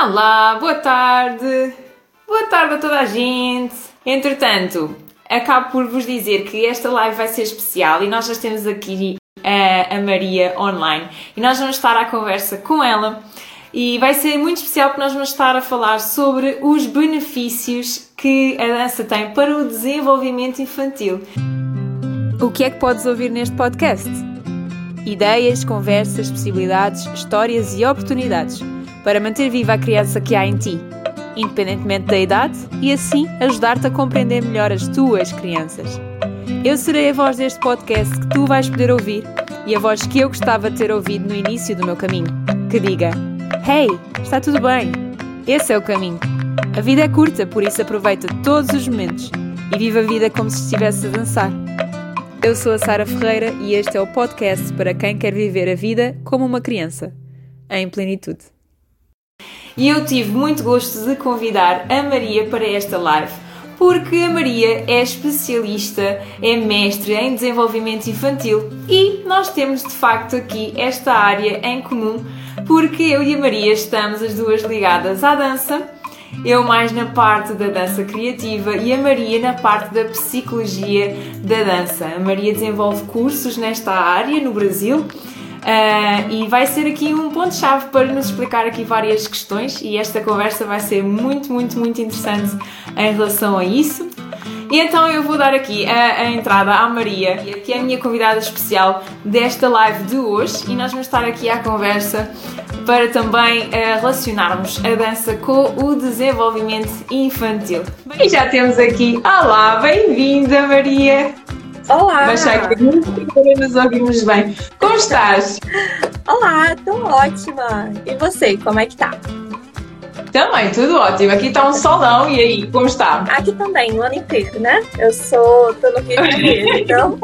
Olá, boa tarde. Boa tarde a toda a gente. Entretanto, acabo por vos dizer que esta live vai ser especial e nós já temos aqui a, a Maria online e nós vamos estar à conversa com ela e vai ser muito especial porque nós vamos estar a falar sobre os benefícios que a dança tem para o desenvolvimento infantil. O que é que podes ouvir neste podcast? Ideias, conversas, possibilidades, histórias e oportunidades para manter viva a criança que há em ti, independentemente da idade, e assim ajudar-te a compreender melhor as tuas crianças. Eu serei a voz deste podcast que tu vais poder ouvir e a voz que eu gostava de ter ouvido no início do meu caminho, que diga: Hey, está tudo bem? Esse é o caminho. A vida é curta, por isso aproveita todos os momentos e viva a vida como se estivesse a dançar. Eu sou a Sara Ferreira e este é o podcast para quem quer viver a vida como uma criança, em plenitude. E eu tive muito gosto de convidar a Maria para esta live, porque a Maria é especialista, é mestre em desenvolvimento infantil e nós temos de facto aqui esta área em comum, porque eu e a Maria estamos as duas ligadas à dança. Eu mais na parte da dança criativa e a Maria na parte da psicologia da dança. A Maria desenvolve cursos nesta área no Brasil Uh, e vai ser aqui um ponto-chave para nos explicar aqui várias questões e esta conversa vai ser muito, muito, muito interessante em relação a isso. E então eu vou dar aqui a, a, entrada à Maria, que é a minha convidada especial desta live de hoje, e nós vamos estar aqui à conversa para também uh, relacionarmos a dança com o desenvolvimento infantil. E já temos aqui, olá, bem-vinda Maria! Olá! Que muito nos ouvimos bem. Como estás? Olá, tô ótima. E você, como é que tá? Também, tudo ótimo. Aqui tá um solão, e aí, como está? Aqui também, o ano inteiro, né? Eu sou, tô no Rio de Janeiro, então...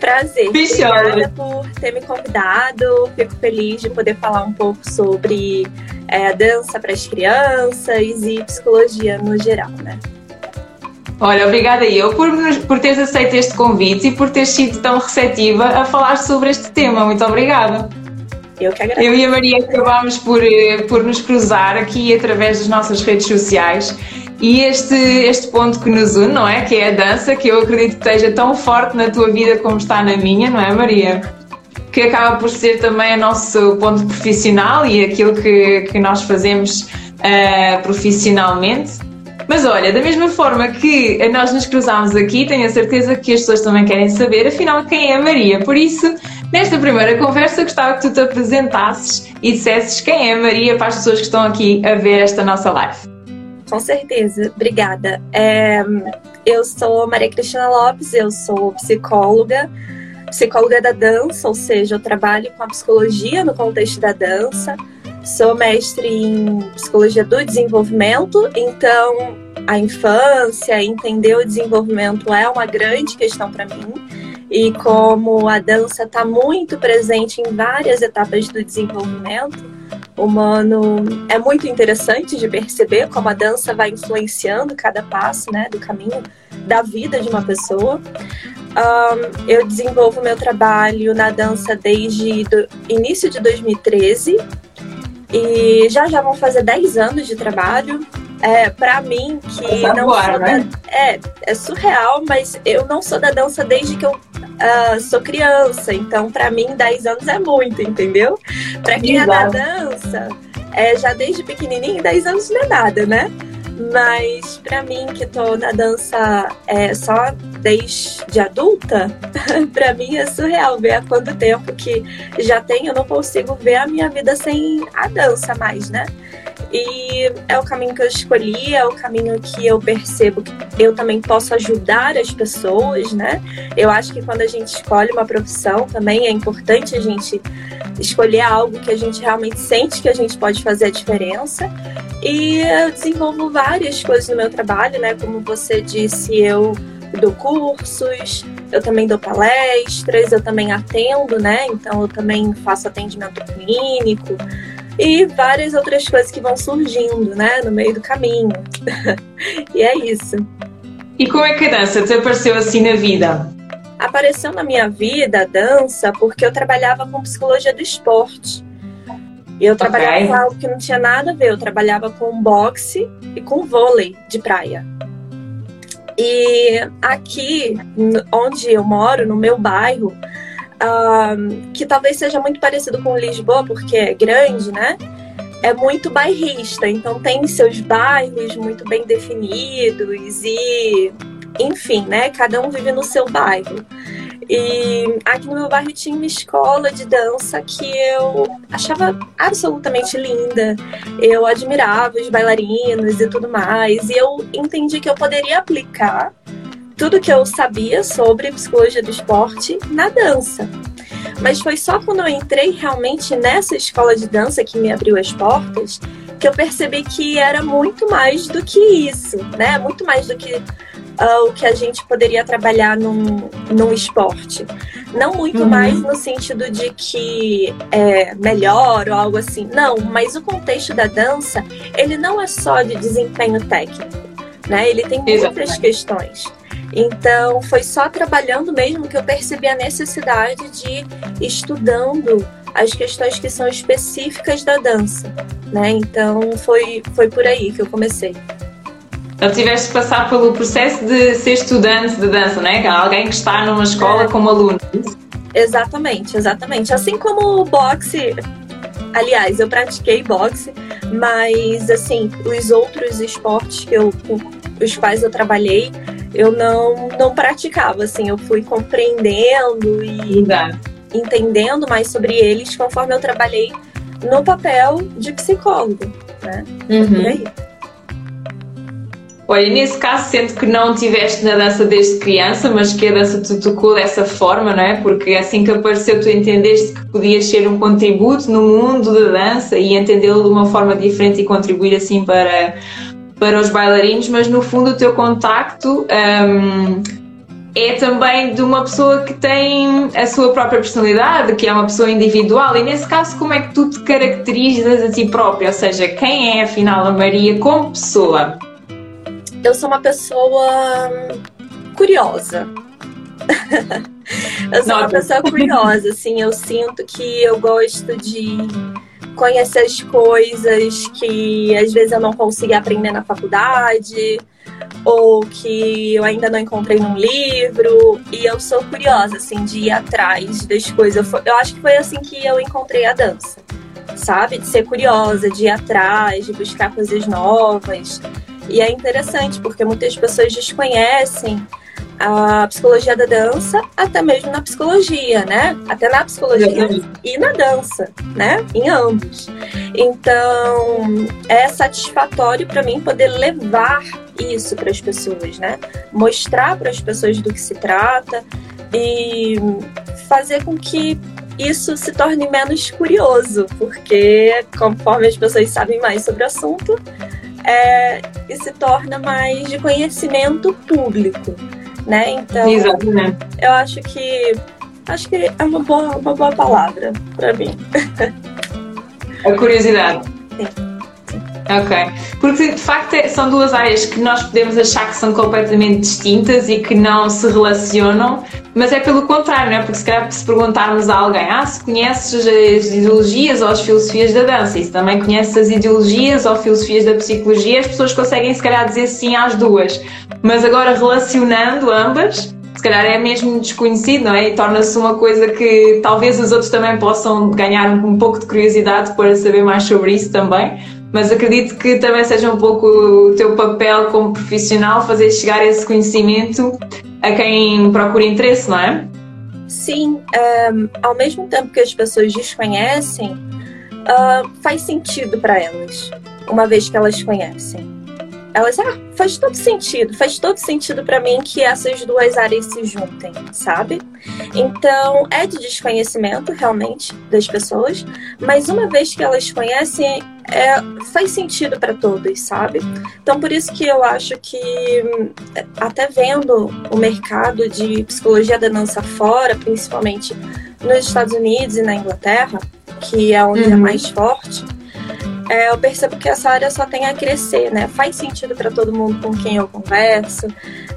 Prazer. Bichona. Obrigada por ter me convidado. Fico feliz de poder falar um pouco sobre é, dança para as crianças e psicologia no geral, né? Olha, obrigada eu por, por teres aceito este convite e por teres sido tão receptiva a falar sobre este tema. Muito obrigada. Eu que agradeço. Eu e a Maria acabámos por, eh, por nos cruzar aqui através das nossas redes sociais e este, este ponto que nos une, não é? Que é a dança, que eu acredito que esteja tão forte na tua vida como está na minha, não é, Maria? Que acaba por ser também o nosso ponto profissional e aquilo que, que nós fazemos uh, profissionalmente. Mas olha, da mesma forma que nós nos cruzámos aqui, tenho a certeza que as pessoas também querem saber, afinal, quem é a Maria. Por isso, nesta primeira conversa, gostava que tu te apresentasses e dissesses quem é a Maria para as pessoas que estão aqui a ver esta nossa live. Com certeza, obrigada. É, eu sou Maria Cristina Lopes, eu sou psicóloga, psicóloga da dança, ou seja, eu trabalho com a psicologia no contexto da dança. Sou mestre em psicologia do desenvolvimento, então a infância, entender o desenvolvimento é uma grande questão para mim. E como a dança está muito presente em várias etapas do desenvolvimento humano, é muito interessante de perceber como a dança vai influenciando cada passo né, do caminho da vida de uma pessoa. Um, eu desenvolvo meu trabalho na dança desde o início de 2013 e já já vão fazer 10 anos de trabalho. É, para mim, que não voar, sou né? da, é, é surreal, mas eu não sou da dança desde que eu uh, sou criança. Então, para mim, 10 anos é muito, entendeu? Para quem é da dança, é, já desde pequenininho, 10 anos não é nada, né? Mas para mim, que tô na dança é, só desde adulta, para mim é surreal ver há quanto tempo que já tem, eu não consigo ver a minha vida sem a dança mais, né? E é o caminho que eu escolhi, é o caminho que eu percebo que eu também posso ajudar as pessoas, né? Eu acho que quando a gente escolhe uma profissão também é importante a gente escolher algo que a gente realmente sente que a gente pode fazer a diferença. E eu desenvolvo várias coisas no meu trabalho, né? Como você disse, eu dou cursos, eu também dou palestras, eu também atendo, né? Então eu também faço atendimento clínico e várias outras coisas que vão surgindo, né, no meio do caminho. e é isso. E como é que a dança te apareceu assim na vida? Apareceu na minha vida a dança porque eu trabalhava com psicologia do esporte. E eu trabalhava okay. com algo que não tinha nada a ver. Eu trabalhava com boxe e com vôlei de praia. E aqui, onde eu moro, no meu bairro, um, que talvez seja muito parecido com Lisboa, porque é grande, né? É muito bairrista, então tem seus bairros muito bem definidos e, enfim, né? Cada um vive no seu bairro. E aqui no meu bairro tinha uma escola de dança que eu achava absolutamente linda. Eu admirava os bailarinos e tudo mais. E eu entendi que eu poderia aplicar tudo que eu sabia sobre psicologia do esporte na dança. Mas foi só quando eu entrei realmente nessa escola de dança que me abriu as portas que eu percebi que era muito mais do que isso, né? Muito mais do que uh, o que a gente poderia trabalhar num, num esporte. Não muito uhum. mais no sentido de que é melhor ou algo assim. Não, mas o contexto da dança, ele não é só de desempenho técnico, né? Ele tem muitas Exatamente. questões. Então, foi só trabalhando mesmo que eu percebi a necessidade de estudando as questões que são específicas da dança, né? Então, foi, foi por aí que eu comecei. Então, tiveste que passar pelo processo de ser estudante de dança, né? Alguém que está numa escola é. como aluno. Exatamente, exatamente. Assim como o boxe, aliás, eu pratiquei boxe, mas assim, os outros esportes que eu, com os quais eu trabalhei, eu não, não praticava, assim, eu fui compreendendo e entendendo mais sobre eles conforme eu trabalhei no papel de psicólogo, né? Uhum. Olha, nesse caso, sendo que não tiveste na dança desde criança, mas que a dança te tocou dessa forma, não é? Porque assim que apareceu, tu entendeste que podias ser um contributo no mundo da dança e entendê-lo de uma forma diferente e contribuir assim para, para os bailarinos, mas no fundo o teu contacto um, é também de uma pessoa que tem a sua própria personalidade, que é uma pessoa individual. E nesse caso, como é que tu te caracterizas a ti própria? Ou seja, quem é afinal a Maria como pessoa? Eu sou uma pessoa curiosa. eu sou uma pessoa curiosa, assim, eu sinto que eu gosto de conhecer as coisas que às vezes eu não consegui aprender na faculdade ou que eu ainda não encontrei num livro e eu sou curiosa assim de ir atrás das coisas. Eu acho que foi assim que eu encontrei a dança, sabe? De ser curiosa, de ir atrás, de buscar coisas novas. E é interessante porque muitas pessoas desconhecem a psicologia da dança, até mesmo na psicologia, né? Até na psicologia e na dança, né? Em ambos. Então, é satisfatório para mim poder levar isso para as pessoas, né? Mostrar para as pessoas do que se trata e fazer com que isso se torne menos curioso, porque conforme as pessoas sabem mais sobre o assunto, é, e se torna mais de conhecimento público né? Então, Exatamente. eu acho que acho que é uma boa, uma boa palavra para mim. A curiosidade. Sim. Ok. Porque de facto é, são duas áreas que nós podemos achar que são completamente distintas e que não se relacionam, mas é pelo contrário, não é? Porque se calhar se perguntarmos a alguém, ah, se conheces as ideologias ou as filosofias da dança, e se também conheces as ideologias ou filosofias da psicologia, as pessoas conseguem se calhar dizer sim às duas. Mas agora relacionando ambas, se calhar é mesmo desconhecido, não é? E torna-se uma coisa que talvez os outros também possam ganhar um pouco de curiosidade para saber mais sobre isso também mas acredito que também seja um pouco o teu papel como profissional fazer chegar esse conhecimento a quem procura interesse, não é? Sim, um, ao mesmo tempo que as pessoas desconhecem, uh, faz sentido para elas, uma vez que elas conhecem elas, ah, faz todo sentido, faz todo sentido para mim que essas duas áreas se juntem, sabe? Então, é de desconhecimento realmente das pessoas, mas uma vez que elas conhecem, é, faz sentido para todos, sabe? Então, por isso que eu acho que, até vendo o mercado de psicologia da dança fora, principalmente nos Estados Unidos e na Inglaterra, que é onde é uhum. é mais forte, é, eu percebo que essa área só tem a crescer, né? Faz sentido para todo mundo com quem eu converso.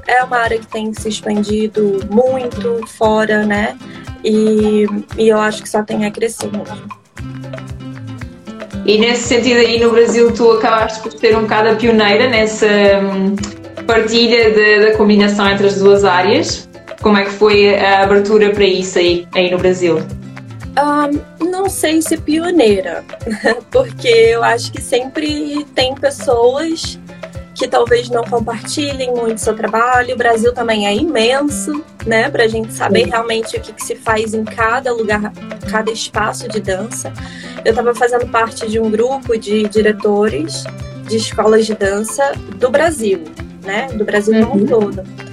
É uma área que tem se expandido muito fora, né? E, e eu acho que só tem a crescer mesmo. E nesse sentido aí no Brasil tu acabaste por ser um bocado a pioneira nessa hum, partilha de, da combinação entre as duas áreas. Como é que foi a abertura para isso aí, aí no Brasil? Um, não sei se pioneira, porque eu acho que sempre tem pessoas que talvez não compartilhem muito seu trabalho. O Brasil também é imenso, né? Para a gente saber realmente o que, que, se faz em cada lugar, cada espaço de dança. Eu estava fazendo parte de um grupo de diretores de escolas de dança do Brasil, né? Do Brasil uhum. como um todo.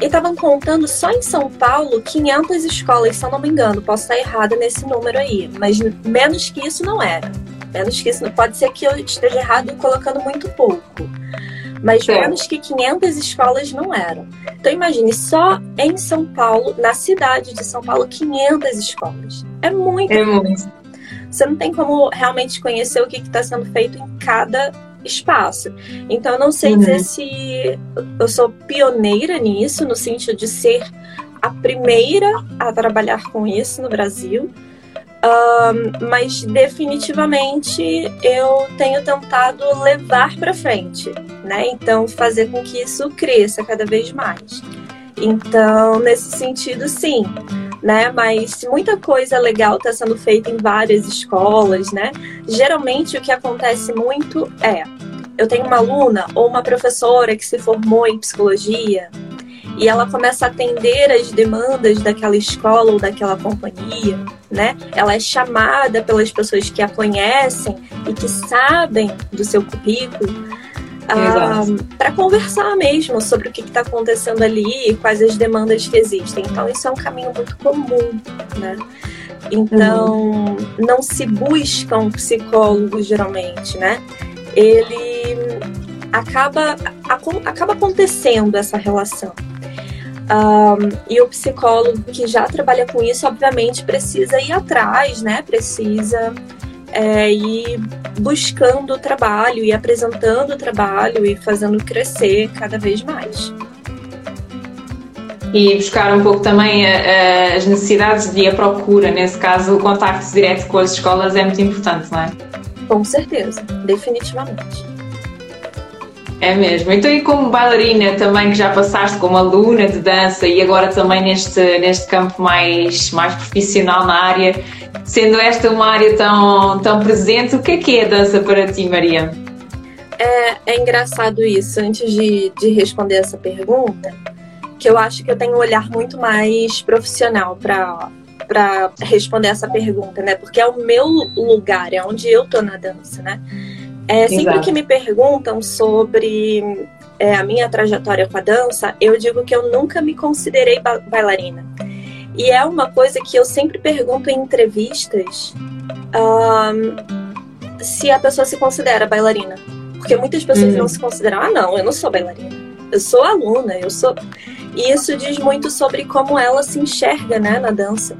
E estavam contando só em São Paulo 500 escolas, se eu não me engano. Posso estar errada nesse número aí, mas menos que isso não era. Menos que isso, pode ser que eu esteja errado colocando muito pouco mas Sim. menos que 500 escolas não eram. Então imagine, só em São Paulo, na cidade de São Paulo, 500 escolas. É muito. É muito. Você não tem como realmente conhecer o que está sendo feito em cada espaço. Então eu não sei uhum. dizer se eu sou pioneira nisso, no sentido de ser a primeira a trabalhar com isso no Brasil, um, mas definitivamente eu tenho tentado levar para frente, né? Então fazer com que isso cresça cada vez mais. Então nesse sentido sim, né? Mas muita coisa legal está sendo feita em várias escolas, né? Geralmente o que acontece muito é eu tenho uma aluna ou uma professora que se formou em psicologia e ela começa a atender as demandas daquela escola ou daquela companhia, né? Ela é chamada pelas pessoas que a conhecem e que sabem do seu currículo para conversar mesmo sobre o que está acontecendo ali e quais as demandas que existem. Então, isso é um caminho muito comum, né? Então, uhum. não se busca um psicólogo geralmente, né? Ele acaba, acaba acontecendo essa relação. Um, e o psicólogo que já trabalha com isso, obviamente, precisa ir atrás, né? Precisa é, ir buscando o trabalho e apresentando o trabalho e fazendo crescer cada vez mais. E buscar um pouco também a, a, as necessidades e a procura, nesse caso, o contacto direto com as escolas é muito importante, não é? Com certeza, definitivamente. É mesmo. Então, e como bailarina também, que já passaste como aluna de dança e agora também neste, neste campo mais, mais profissional na área, sendo esta uma área tão, tão presente, o que é que é a dança para ti, Maria? É, é engraçado isso. Antes de, de responder essa pergunta, que eu acho que eu tenho um olhar muito mais profissional para para responder essa pergunta, né? Porque é o meu lugar, é onde eu tô na dança, né? É, sempre que me perguntam sobre é, a minha trajetória com a dança, eu digo que eu nunca me considerei ba bailarina. E é uma coisa que eu sempre pergunto em entrevistas um, se a pessoa se considera bailarina. Porque muitas pessoas uhum. não se consideram, ah, não, eu não sou bailarina. Eu sou aluna, eu sou. E isso diz muito sobre como ela se enxerga né, na dança.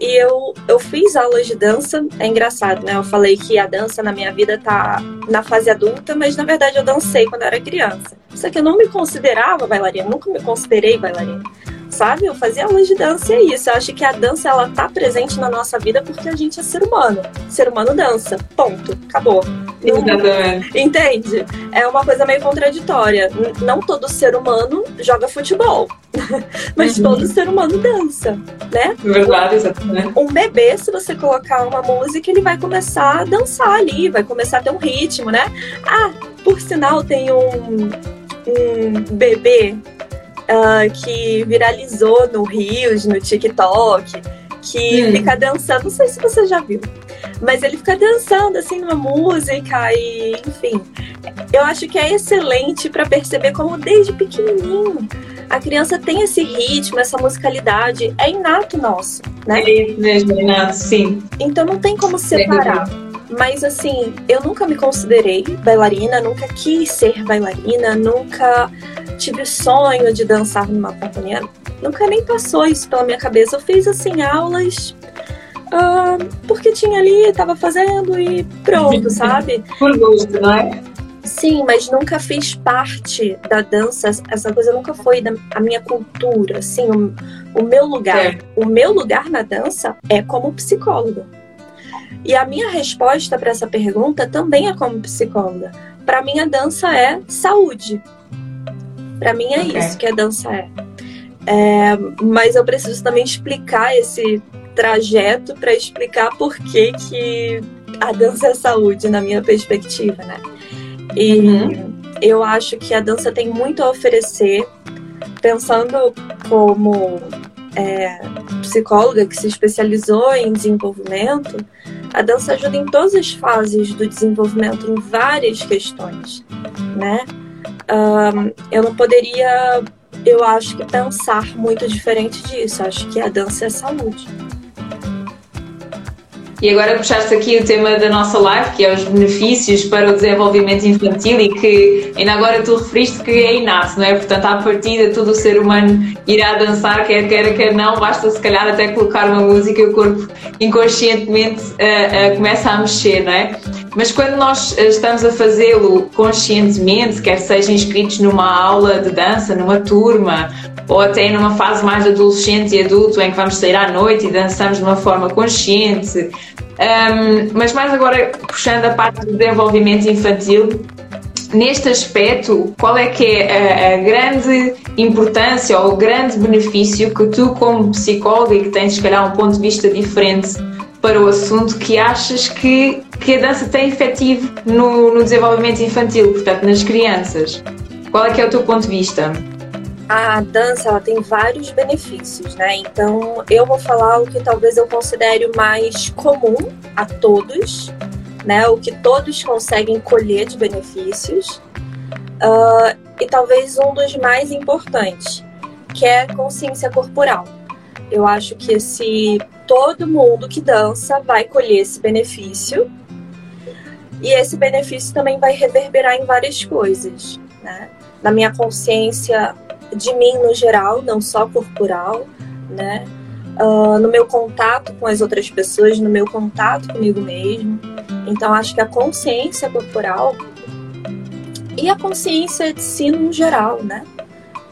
E eu, eu fiz aulas de dança, é engraçado, né? Eu falei que a dança na minha vida tá na fase adulta, mas na verdade eu dancei quando eu era criança. Só que eu não me considerava bailarina, nunca me considerei bailarina sabe? Eu fazia aulas de dança e é isso. Eu acho que a dança ela tá presente na nossa vida porque a gente é ser humano. Ser humano dança. Ponto. Acabou. Exatamente. Entende? É uma coisa meio contraditória. Não todo ser humano joga futebol, mas uhum. todo ser humano dança, né? Verdade, exatamente. Um bebê, se você colocar uma música, ele vai começar a dançar ali, vai começar a ter um ritmo, né? Ah, por sinal, tem um, um bebê uh, que viralizou no Rios, no TikTok, que hum. fica dançando, não sei se você já viu, mas ele fica dançando assim numa música e, enfim, eu acho que é excelente para perceber como desde pequenininho a criança tem esse ritmo, essa musicalidade, é inato nosso, né? É mesmo, inato, sim. Então não tem como separar. Mas assim, eu nunca me considerei bailarina, nunca quis ser bailarina, nunca tive sonho de dançar numa companhia. Nunca nem passou isso pela minha cabeça. Eu fiz assim aulas uh, porque tinha ali, estava fazendo e pronto, sabe? Por gosto, não é? Sim, mas nunca fiz parte da dança. Essa coisa nunca foi da a minha cultura, assim, o, o meu lugar. É. O meu lugar na dança é como psicóloga. E a minha resposta para essa pergunta também é como psicóloga. Para mim, a dança é saúde. Para mim, é okay. isso que a dança é. é. Mas eu preciso também explicar esse trajeto para explicar por que, que a dança é saúde, na minha perspectiva, né? E uhum. eu acho que a dança tem muito a oferecer, pensando como é, psicóloga que se especializou em desenvolvimento, a dança ajuda em todas as fases do desenvolvimento, em várias questões, né? Um, eu não poderia, eu acho que pensar muito diferente disso. Acho que a dança é saúde. E agora puxaste aqui o tema da nossa live, que é os benefícios para o desenvolvimento infantil e que ainda agora tu referiste que é inato, não é? Portanto, à partida todo o ser humano irá dançar, quer queira, quer não, basta se calhar até colocar uma música e o corpo inconscientemente uh, uh, começa a mexer, não é? Mas quando nós uh, estamos a fazê-lo conscientemente, quer seja inscritos numa aula de dança, numa turma, ou até numa fase mais adolescente e adulto em que vamos sair à noite e dançamos de uma forma consciente. Um, mas mais agora puxando a parte do desenvolvimento infantil, neste aspecto, qual é que é a, a, grande importância ou o grande benefício que tu, como psicóloga e que tens, se calhar, um ponto de vista diferente para o assunto, que achas que, que a dança tem efetivo no, no desenvolvimento infantil, portanto, nas crianças? Qual é que é o teu ponto de vista? a dança ela tem vários benefícios, né? Então eu vou falar o que talvez eu considere mais comum a todos, né? O que todos conseguem colher de benefícios uh, e talvez um dos mais importantes, que é consciência corporal. Eu acho que se todo mundo que dança vai colher esse benefício e esse benefício também vai reverberar em várias coisas, né? Na minha consciência de mim no geral, não só corporal, né? Uh, no meu contato com as outras pessoas, no meu contato comigo mesmo. Então, acho que a consciência corporal e a consciência de si no geral, né?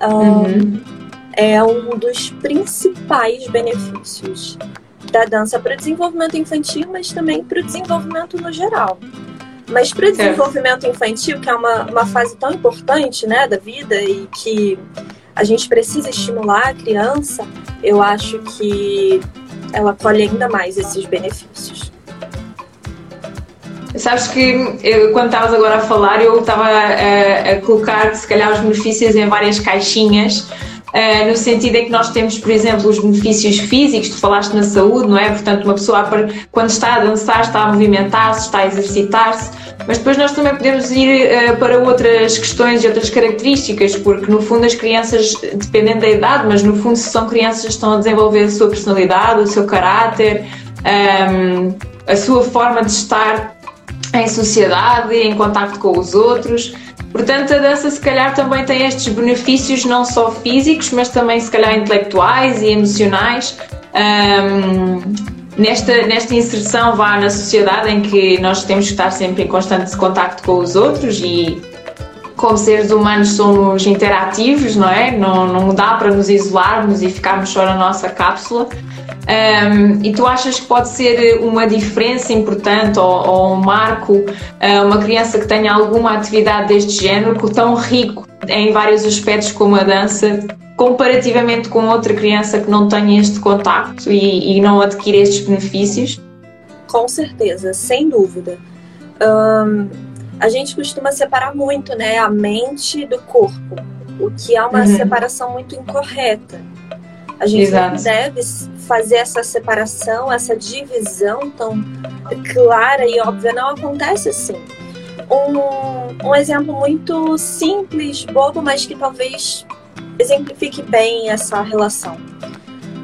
Uh, uhum. É um dos principais benefícios da dança para o desenvolvimento infantil, mas também para o desenvolvimento no geral. Mas para o é. desenvolvimento infantil, que é uma, uma fase tão importante né, da vida e que a gente precisa estimular a criança, eu acho que ela colhe ainda mais esses benefícios. Sabes que eu, quando estavas agora a falar, eu estava a, a, colocar, se calhar, os benefícios em várias caixinhas Uh, no sentido em que nós temos, por exemplo, os benefícios físicos, tu falaste na saúde, não é? Portanto, uma pessoa, quando está a dançar, está a movimentar-se, está a exercitar-se, mas depois nós também podemos ir uh, para outras questões e outras características, porque no fundo as crianças, dependendo da idade, mas no fundo se são crianças que estão a desenvolver a sua personalidade, o seu caráter, um, ehm, a sua forma de estar em sociedade, em contato com os outros. Portanto, a dança se calhar também tem estes benefícios não só físicos, mas também se calhar intelectuais e emocionais. Um, nesta, nesta inserção vá na sociedade em que nós temos que estar sempre em constante contacto com os outros e como seres humanos somos interativos, não é? Não, não dá para nos isolarmos e ficarmos só na nossa cápsula. Um, e tu achas que pode ser uma diferença importante ou, ou um marco uh, uma criança que tenha alguma atividade deste género, tão rico em vários aspectos como a dança, comparativamente com outra criança que não tenha este contacto e, e não adquire estes benefícios? Com certeza, sem dúvida. Um, a gente costuma separar muito né, a mente do corpo, o que é uma uhum. separação muito incorreta. A gente Exato. não deve fazer essa separação, essa divisão tão clara e óbvia. Não acontece assim. Um, um exemplo muito simples, bobo, mas que talvez exemplifique bem essa relação.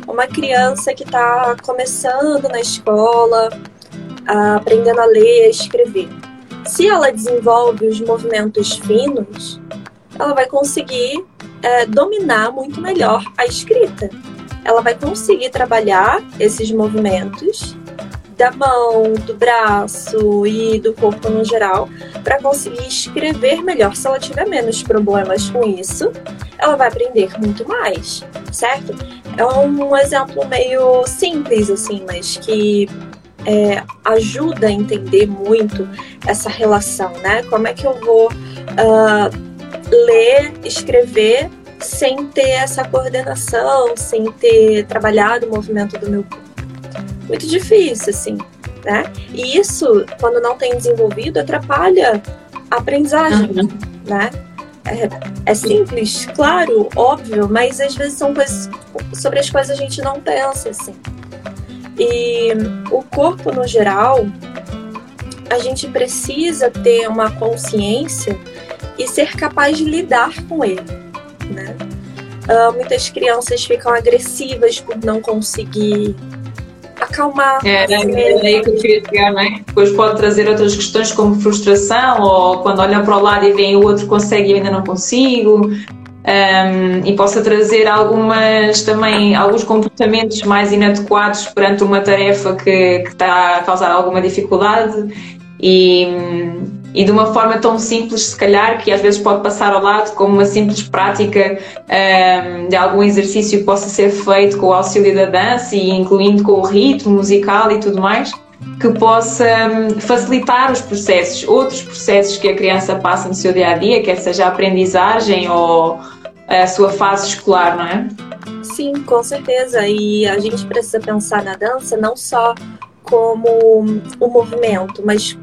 Uma criança que está começando na escola, aprendendo a ler, a escrever. Se ela desenvolve os movimentos finos, ela vai conseguir é, dominar muito melhor a escrita. Ela vai conseguir trabalhar esses movimentos da mão, do braço e do corpo no geral para conseguir escrever melhor. Se ela tiver menos problemas com isso, ela vai aprender muito mais, certo? É um exemplo meio simples assim, mas que é, ajuda a entender muito essa relação, né? Como é que eu vou uh, ler, escrever sem ter essa coordenação, sem ter trabalhado o movimento do meu corpo? Muito difícil, assim, né? E isso, quando não tem desenvolvido, atrapalha a aprendizagem, uhum. né? É, é, simples, claro, óbvio, mas às vezes são coisas sobre as quais a gente não pensa, assim. E o corpo, no geral, a gente precisa ter uma consciência e ser capaz de lidar com ele, né? Uh, muitas crianças ficam agressivas por não conseguir acalmar. É, é, é aí que eu queria chegar, não é? Depois pode trazer outras questões como frustração ou quando olha para o lado e vem o outro consegue e eu ainda não consigo um, e possa trazer algumas também alguns comportamentos mais inadequados perante uma tarefa que, que está a causar alguma dificuldade e, e de uma forma tão simples se calhar que às vezes pode passar ao lado como uma simples prática um, de algum exercício que possa ser feito com o auxílio da dança e incluindo com o ritmo musical e tudo mais que possa hum, facilitar os processos, outros processos que a criança passa no seu dia a dia, quer seja a aprendizagem ou a sua fase escolar, não é? Sim, com certeza. E a gente precisa pensar na dança não só como o movimento, mas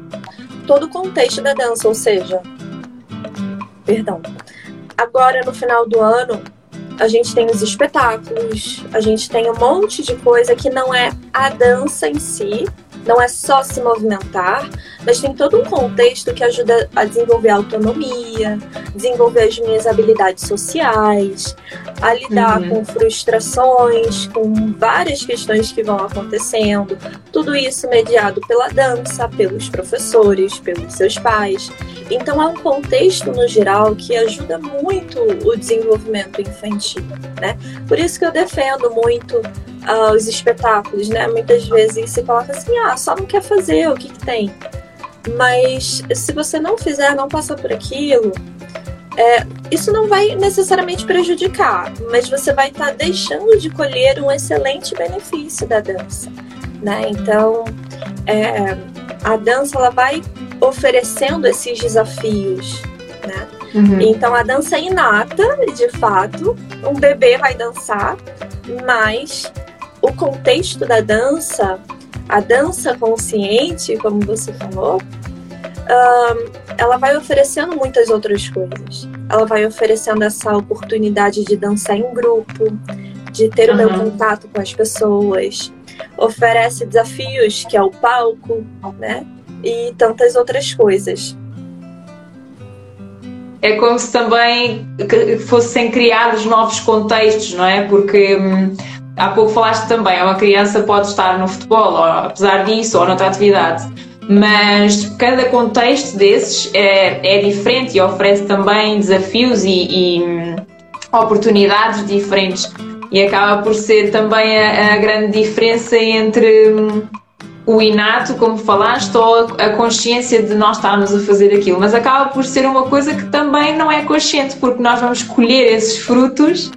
todo o contexto da dança, ou seja, perdão. Agora no final do ano, a gente tem os espetáculos, a gente tem um monte de coisa que não é a dança em si, não é só se movimentar, mas tem todo um contexto que ajuda a desenvolver a autonomia, desenvolver as minhas habilidades sociais, a lidar uhum. com frustrações, com várias questões que vão acontecendo. Tudo isso mediado pela dança, pelos professores, pelos seus pais. Então é um contexto no geral que ajuda muito o desenvolvimento infantil, né? Por isso que eu defendo muito uh, os espetáculos, né? Muitas vezes se coloca assim, ah, só não quer fazer, o que, que tem? Mas se você não fizer, não passar por aquilo, é, isso não vai necessariamente prejudicar, mas você vai estar tá deixando de colher um excelente benefício da dança, né? Então, é, a dança ela vai oferecendo esses desafios, né? Uhum. Então, a dança é inata, de fato, um bebê vai dançar, mas o contexto da dança, a dança consciente, como você falou, ela vai oferecendo muitas outras coisas. Ela vai oferecendo essa oportunidade de dançar em grupo, de ter uhum. o meu contato com as pessoas, oferece desafios, que é o palco, né? E tantas outras coisas. É como se também fossem criados novos contextos, não é? Porque hum, há pouco falaste também, uma criança pode estar no futebol, ou, apesar disso, ou noutra atividade, mas cada contexto desses é, é diferente e oferece também desafios e, e oportunidades diferentes. E acaba por ser também a, a grande diferença entre o inato, como falaste, ou a consciência de nós estarmos a fazer aquilo. Mas acaba por ser uma coisa que também não é consciente, porque nós vamos colher esses frutos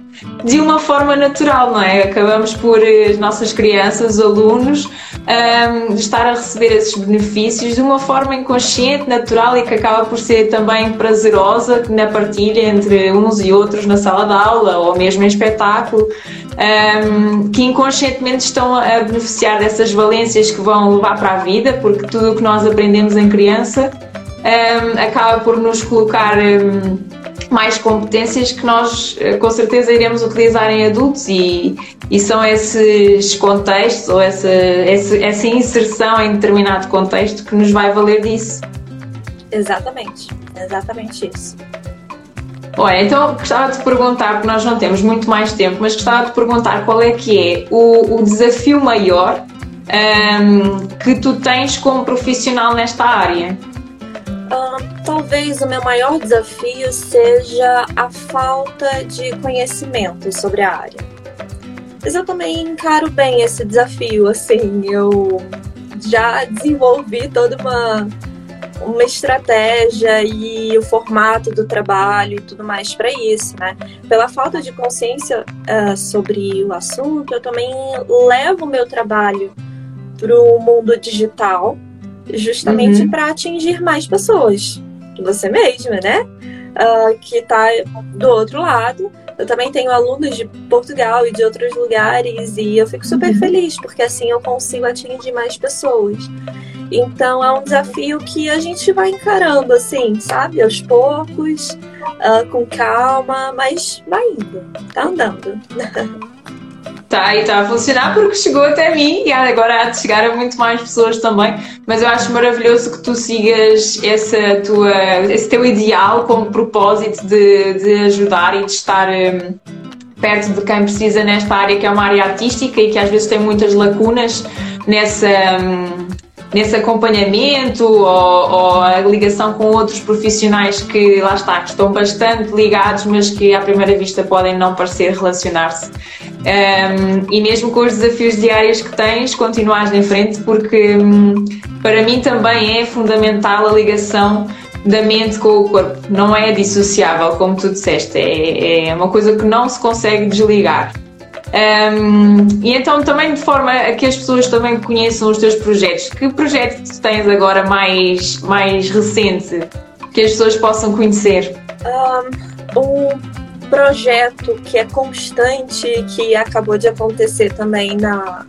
de uma forma natural, não é? Acabamos por eh, as nossas crianças, alunos, um, estar a receber esses benefícios de uma forma inconsciente, natural e que acaba por ser também prazerosa na partilha entre uns e outros na sala de aula ou mesmo em espetáculo, um, que inconscientemente estão a beneficiar dessas valências que vão levar para a vida, porque tudo o que nós aprendemos em criança um, acaba por nos colocar mais competências que nós eh, com certeza iremos utilizar em adultos e, e são esses contextos ou essa, essa, inserção em determinado contexto que nos vai valer disso. Exatamente, exatamente isso. Olha, então gostava de perguntar, porque nós não temos muito mais tempo, mas gostava de te perguntar qual é que é o, o desafio maior um, que tu tens como profissional nesta área. Talvez o meu maior desafio seja a falta de conhecimento sobre a área. Mas eu também encaro bem esse desafio, assim, eu já desenvolvi toda uma, uma estratégia e o formato do trabalho e tudo mais para isso, né? Pela falta de consciência uh, sobre o assunto, eu também levo o meu trabalho para o mundo digital, justamente uhum. para atingir mais pessoas. Você mesma, né? Uh, que está do outro lado. Eu também tenho alunos de Portugal e de outros lugares e eu fico super uhum. feliz porque assim eu consigo atingir mais pessoas. Então é um desafio que a gente vai encarando assim, sabe? Aos poucos, uh, com calma, mas vai indo, tá andando. Tá, e está a funcionar porque chegou até mim e agora há de chegar a muito mais pessoas também. Mas eu acho maravilhoso que tu sigas essa tua, esse teu ideal como propósito de, de ajudar e de estar um, perto de quem precisa nesta área que é uma área artística e que às vezes tem muitas lacunas nessa. Nesse acompanhamento ou, ou, a ligação com outros profissionais que lá está, que estão bastante ligados, mas que à primeira vista podem não parecer relacionar-se. Um, e mesmo com os desafios diários que tens, continuares em frente, porque um, para mim também é fundamental a ligação da mente com o corpo. Não é dissociável, como tu disseste, é, é uma coisa que não se consegue desligar. Um, e então também de forma a que as pessoas também conheçam os teus projetos. Que projeto tens agora mais, mais recente que as pessoas possam conhecer? Um, projeto que é constante, que acabou de acontecer também na,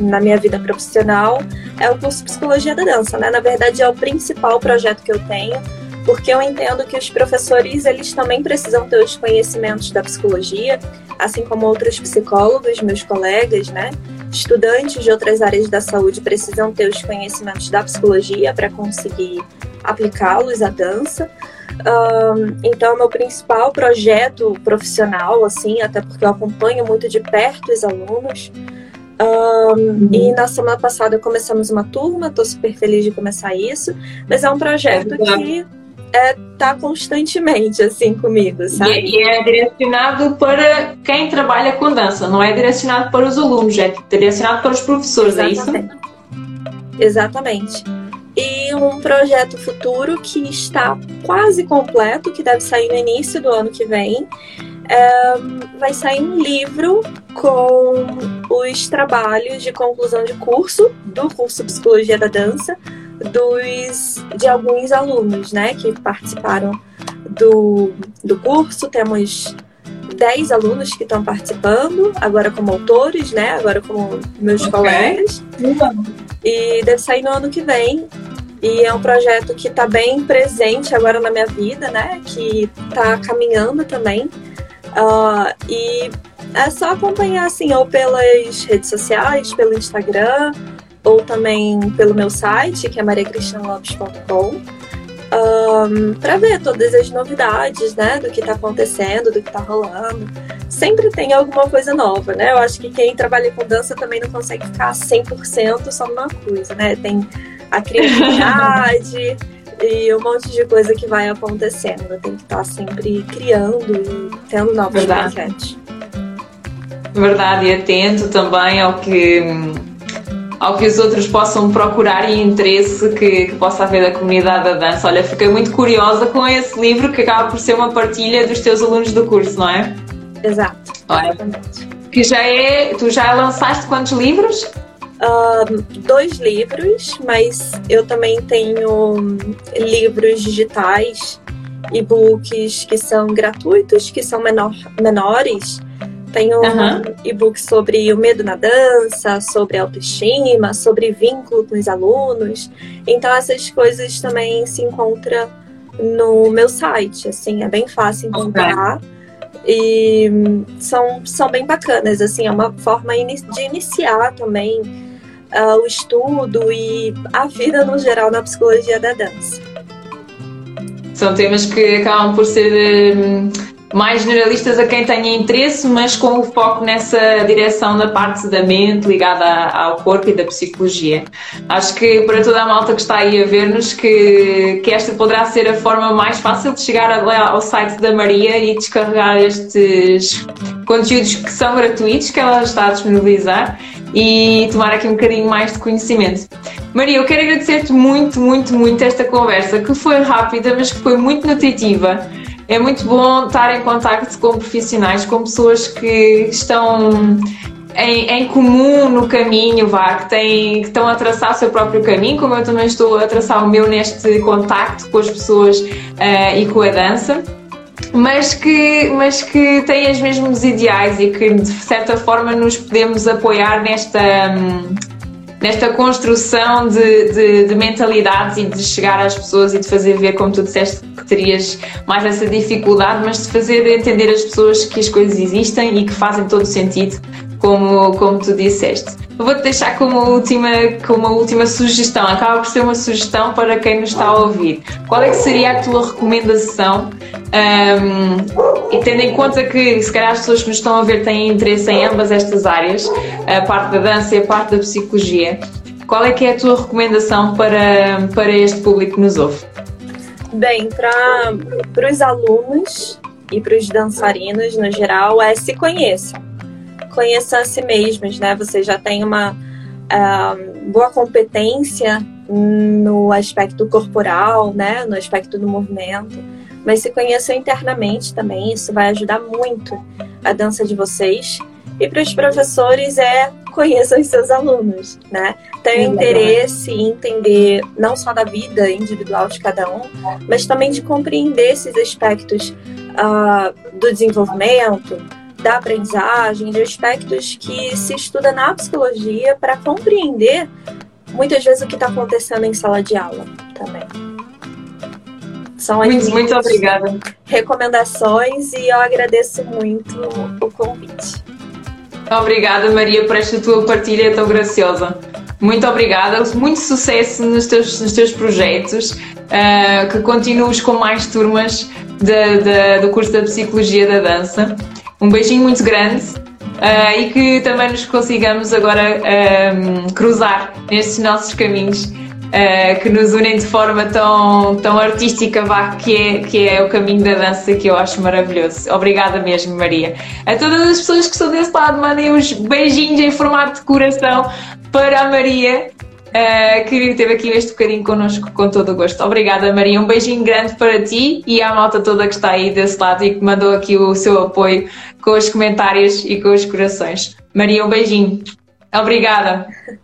na minha vida profissional, é o curso Psicologia da Dança. Né? Na verdade, é o principal projeto que eu tenho porque eu entendo que os professores eles também precisam ter os conhecimentos da psicologia, assim como outros psicólogos, meus colegas, né? Estudantes de outras áreas da saúde precisam ter os conhecimentos da psicologia para conseguir aplicá-los à dança. Um, então, meu principal projeto profissional, assim, até porque eu acompanho muito de perto os alunos. Um, uhum. E na semana passada começamos uma turma, estou super feliz de começar isso, mas é um projeto é que é, tá constantemente assim comigo, sabe? E, é direcionado para quem trabalha com dança, não é direcionado para os alunos, é direcionado para os professores, Exatamente. é isso? Exatamente. E um projeto futuro que está quase completo, que deve sair no início do ano que vem. É, vai sair um livro com os trabalhos de conclusão de curso do curso Psicologia da Dança dos de alguns alunos, né, que participaram do, do curso. Temos 10 alunos que estão participando, agora como autores, né, agora como meus okay. colegas. E deve sair no ano que vem. E é um projeto que está bem presente agora na minha vida, né, que está caminhando também. Uh, e é só acompanhar, assim, ou pelas redes sociais, pelo Instagram, ou também pelo meu site, que é mariacristianlopes.com, um, para ver todas as novidades, né, do que está acontecendo, do que está rolando. Sempre tem alguma coisa nova, né? Eu acho que quem trabalha com dança também não consegue ficar 100% só numa coisa, né? Tem a criatividade e um monte de coisa que vai acontecendo. Tem que estar tá sempre criando e tendo novos Verdade. projetos. Verdade, e atento também ao que ao que os outros possam procurar e interesse que, que, possa haver da comunidade da dança. Olha, fiquei muito curiosa com esse livro que acaba por ser uma partilha dos teus alunos do curso, não é? Exato. Olha, que já é. Tu já lançaste quantos livros? Uh, dois livros, mas eu também tenho livros digitais, e-books que são gratuitos, que são menor, menores tenho uhum. e-book sobre o medo na dança, sobre autoestima, sobre vínculo com os alunos. Então essas coisas também se encontram no meu site, assim, é bem fácil encontrar. Okay. E são, são bem bacanas, assim, é uma forma de iniciar também uh, o estudo e a vida no geral na psicologia da dança. São temas que acabam por ser hum, mais generalistas a quem tenha interesse, mas com o foco nessa direção da parte da mente ligada ao corpo e da psicologia. Acho que para toda a malta que está aí a ver-nos, que, que esta poderá ser a forma mais fácil de chegar ao site da Maria e descarregar estes conteúdos que são gratuitos, que ela está a disponibilizar e tomar aqui um bocadinho mais de conhecimento. Maria, eu quero agradecer-te muito, muito, muito esta conversa, que foi rápida, mas que foi muito nutritiva. É muito bom estar em contacto com profissionais, com pessoas que estão em, em, comum no caminho, vá, que, têm, que estão a traçar o seu próprio caminho, como eu também estou a traçar o meu neste contacto com as pessoas uh, e com a dança. Mas que, mas que têm os mesmos ideais e que de certa forma nos podemos apoiar nesta, um, nesta construção de, de, de, mentalidades e de chegar às pessoas e de fazer ver, como tu disseste, que terias mais essa dificuldade, mas de fazer entender às pessoas que as coisas existem e que fazem todo o sentido como, como tu disseste. Vou-te deixar com uma, última, com uma última sugestão, acaba por ser uma sugestão para quem nos está a ouvir. Qual é que seria a tua recomendação? Um, e tendo em conta que se calhar as pessoas que nos estão a ver têm interesse em ambas estas áreas, a parte da dança e a parte da psicologia, qual é que é a tua recomendação para, para este público que nos ouve? Bem, para os alunos e para os dançarinos no geral, é se conheçam conheçam a si mesmos, né? Você já tem uma uh, boa competência no aspecto corporal, né? No aspecto do movimento, mas se conheçam internamente também. Isso vai ajudar muito a dança de vocês. E para os professores é conheçam os seus alunos, né? Tenham interesse em entender não só da vida individual de cada um, mas também de compreender esses aspectos uh, do desenvolvimento, da aprendizagem, de aspectos que se estuda na psicologia para compreender muitas vezes o que está acontecendo em sala de aula. São as muito, muito obrigada. recomendações e eu agradeço muito o convite. Obrigada, Maria, por esta tua partilha tão graciosa. Muito obrigada, muito sucesso nos teus, nos teus projetos, uh, que continues com mais turmas de, de, do curso da Psicologia da Dança um beijinho muito grande uh, e que também nos consigamos agora um, cruzar nestes nossos caminhos uh, que nos unem de forma tão, tão artística, vá, que é, que é o caminho da dança que eu acho maravilhoso. Obrigada mesmo, Maria. A todas as pessoas que estão desse lado, mandem uns beijinhos em formato de coração para a Maria uh, que esteve aqui este bocadinho connosco com todo o gosto. Obrigada, Maria. Um beijinho grande para ti e à malta toda que está aí desse lado e que mandou aqui o seu apoio com os comentários e com os corações. Maria, um beijinho. Obrigada.